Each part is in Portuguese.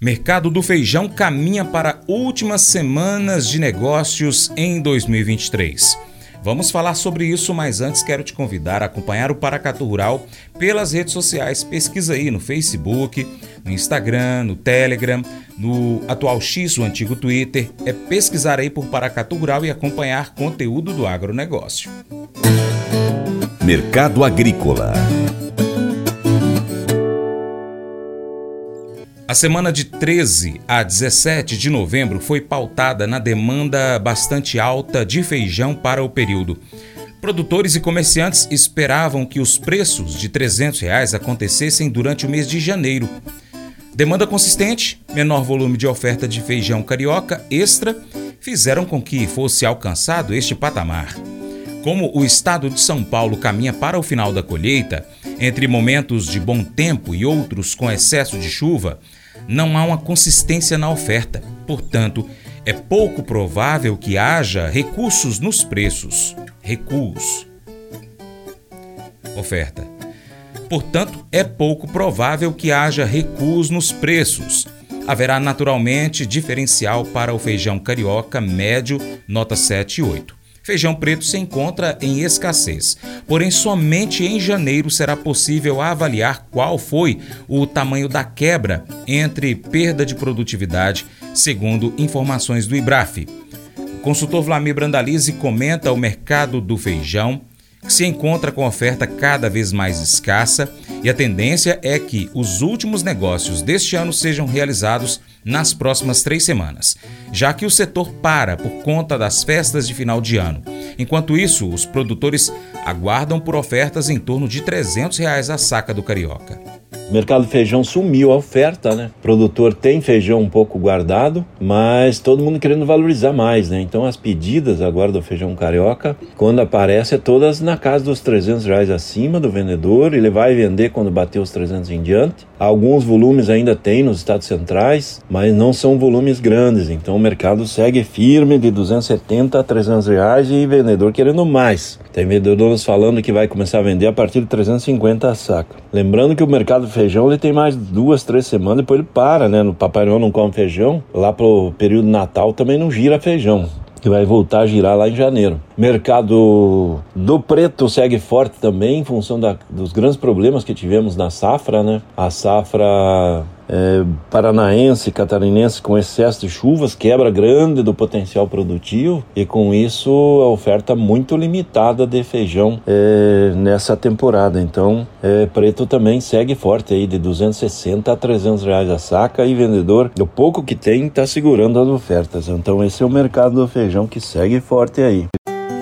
Mercado do feijão caminha para últimas semanas de negócios em 2023. Vamos falar sobre isso, mas antes quero te convidar a acompanhar o Paracatu Rural pelas redes sociais. Pesquisa aí no Facebook, no Instagram, no Telegram, no atual X, o antigo Twitter. É pesquisar aí por Paracatu Rural e acompanhar conteúdo do agronegócio. Mercado Agrícola A semana de 13 a 17 de novembro foi pautada na demanda bastante alta de feijão para o período. Produtores e comerciantes esperavam que os preços de 300 reais acontecessem durante o mês de janeiro. Demanda consistente, menor volume de oferta de feijão carioca extra fizeram com que fosse alcançado este patamar. Como o estado de São Paulo caminha para o final da colheita, entre momentos de bom tempo e outros com excesso de chuva, não há uma consistência na oferta. Portanto, é pouco provável que haja recursos nos preços. Recuos. Oferta. Portanto, é pouco provável que haja recuos nos preços. Haverá naturalmente diferencial para o feijão carioca médio, nota 7 e 8. Feijão preto se encontra em escassez, porém somente em janeiro será possível avaliar qual foi o tamanho da quebra entre perda de produtividade, segundo informações do IBRAF. O consultor Vlamir Brandalize comenta o mercado do feijão, que se encontra com oferta cada vez mais escassa, e a tendência é que os últimos negócios deste ano sejam realizados nas próximas três semanas, já que o setor para por conta das festas de final de ano. Enquanto isso, os produtores aguardam por ofertas em torno de 300 reais a saca do carioca. Mercado do feijão sumiu a oferta, né? O produtor tem feijão um pouco guardado, mas todo mundo querendo valorizar mais, né? Então as pedidas agora do feijão carioca, quando aparece, é todas na casa dos 300 reais acima do vendedor. Ele vai vender quando bater os 300 em diante. Alguns volumes ainda tem nos estados centrais, mas não são volumes grandes. Então o mercado segue firme de 270 a 300 reais e vendedor querendo mais. Tem vendedores falando que vai começar a vender a partir de 350 a saca. Lembrando que o mercado feijão ele tem mais duas, três semanas, depois ele para, né? No Papai Noel não come feijão. Lá pro período Natal também não gira feijão que vai voltar a girar lá em janeiro. Mercado do preto segue forte também em função da, dos grandes problemas que tivemos na safra, né? A safra é, paranaense, catarinense com excesso de chuvas, quebra grande do potencial produtivo e com isso a oferta muito limitada de feijão é, nessa temporada. Então, é, preto também segue forte aí de 260 a 300 reais a saca e vendedor, o pouco que tem, está segurando as ofertas. Então, esse é o mercado do feijão que segue forte aí.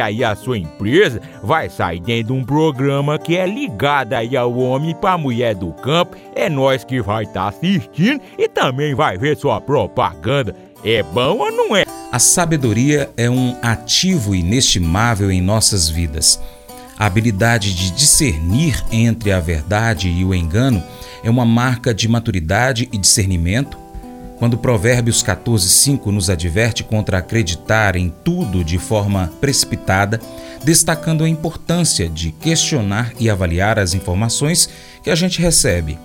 aí a sua empresa vai sair dentro de um programa que é ligado aí ao homem para mulher do campo. É nós que vai estar tá assistindo e também vai ver sua propaganda. É bom ou não é? A sabedoria é um ativo inestimável em nossas vidas. A habilidade de discernir entre a verdade e o engano é uma marca de maturidade e discernimento quando Provérbios 14:5 nos adverte contra acreditar em tudo de forma precipitada, destacando a importância de questionar e avaliar as informações que a gente recebe.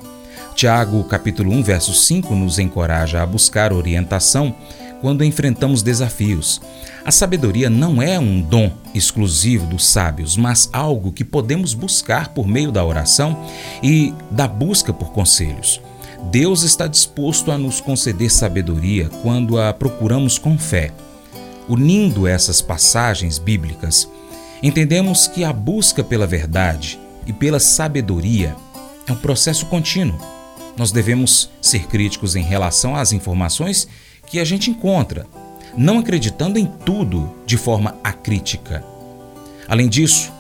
Tiago, capítulo 1, verso 5 nos encoraja a buscar orientação quando enfrentamos desafios. A sabedoria não é um dom exclusivo dos sábios, mas algo que podemos buscar por meio da oração e da busca por conselhos. Deus está disposto a nos conceder sabedoria quando a procuramos com fé. Unindo essas passagens bíblicas, entendemos que a busca pela verdade e pela sabedoria é um processo contínuo. Nós devemos ser críticos em relação às informações que a gente encontra, não acreditando em tudo de forma acrítica. Além disso,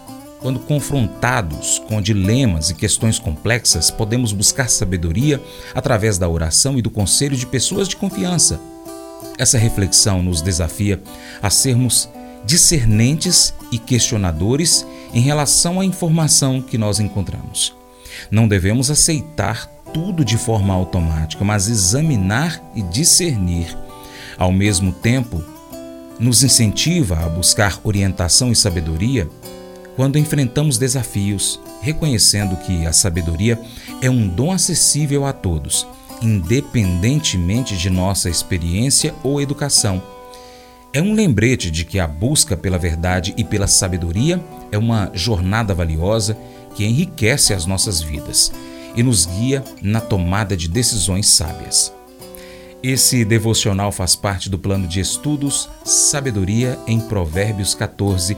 Quando confrontados com dilemas e questões complexas, podemos buscar sabedoria através da oração e do conselho de pessoas de confiança. Essa reflexão nos desafia a sermos discernentes e questionadores em relação à informação que nós encontramos. Não devemos aceitar tudo de forma automática, mas examinar e discernir. Ao mesmo tempo, nos incentiva a buscar orientação e sabedoria quando enfrentamos desafios, reconhecendo que a sabedoria é um dom acessível a todos, independentemente de nossa experiência ou educação. É um lembrete de que a busca pela verdade e pela sabedoria é uma jornada valiosa que enriquece as nossas vidas e nos guia na tomada de decisões sábias. Esse devocional faz parte do plano de estudos Sabedoria em Provérbios 14